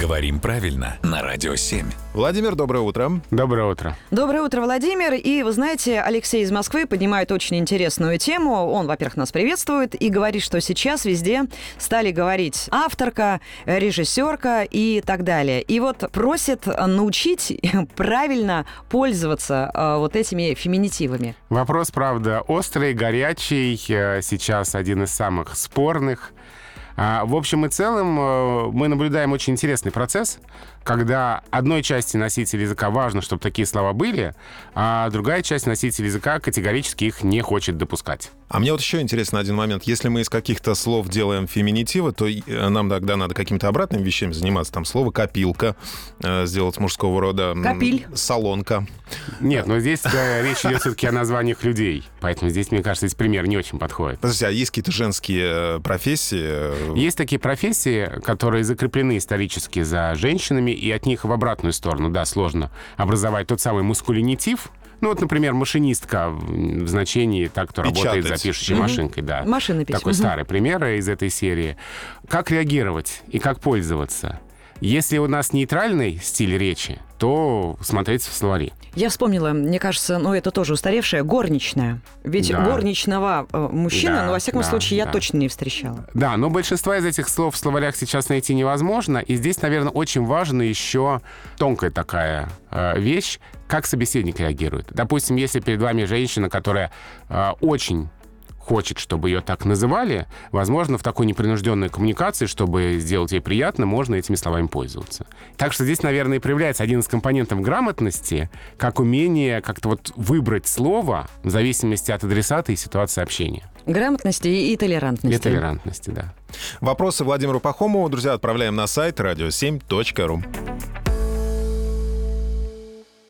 Говорим правильно на Радио 7. Владимир, доброе утро. Доброе утро. Доброе утро, Владимир. И вы знаете, Алексей из Москвы поднимает очень интересную тему. Он, во-первых, нас приветствует и говорит, что сейчас везде стали говорить авторка, режиссерка и так далее. И вот просит научить правильно пользоваться э, вот этими феминитивами. Вопрос, правда, острый, горячий, э, сейчас один из самых спорных. А, В общем и целом э, мы наблюдаем очень интересный процесс, когда одной части носителя языка важно, чтобы такие слова были, а другая часть носителя языка категорически их не хочет допускать. А мне вот еще интересно один момент. Если мы из каких-то слов делаем феминитивы, то э, нам тогда надо какими-то обратными вещами заниматься. Там слово «копилка» э, сделать мужского рода. Копиль. Солонка. Нет, но здесь э, речь идет все-таки о названиях людей. Поэтому здесь, мне кажется, здесь пример не очень подходит. Подождите, а есть какие-то женские профессии? Есть такие профессии, которые закреплены исторически за женщинами, и от них в обратную сторону, да, сложно образовать тот самый мускулинитив. Ну вот, например, машинистка в значении так, кто работает Печатать. за пишущей машинкой, да. Машинопись. Такой Мгм. старый пример из этой серии. Как реагировать и как пользоваться? Если у нас нейтральный стиль речи, то смотреть в словари. Я вспомнила, мне кажется, ну это тоже устаревшая, горничная. Ведь Да. горничного э, мужчина, Да, ну во всяком да, случае, я да. точно не встречала. Да, но большинство из этих слов в словарях сейчас найти невозможно. И здесь, наверное, очень важна еще тонкая такая э, вещь, как собеседник реагирует. Допустим, если перед вами женщина, которая э, очень хочет, чтобы ее так называли, возможно, в такой непринужденной коммуникации, чтобы сделать ей приятно, можно этими словами пользоваться. Так что здесь, наверное, и проявляется один из компонентов грамотности, как умение как-то вот выбрать слово в зависимости от адресата и ситуации общения. Грамотности и, толерантности. И толерантности, да. Вопросы Владимиру Пахомову, друзья, отправляем на сайт radio7.ru.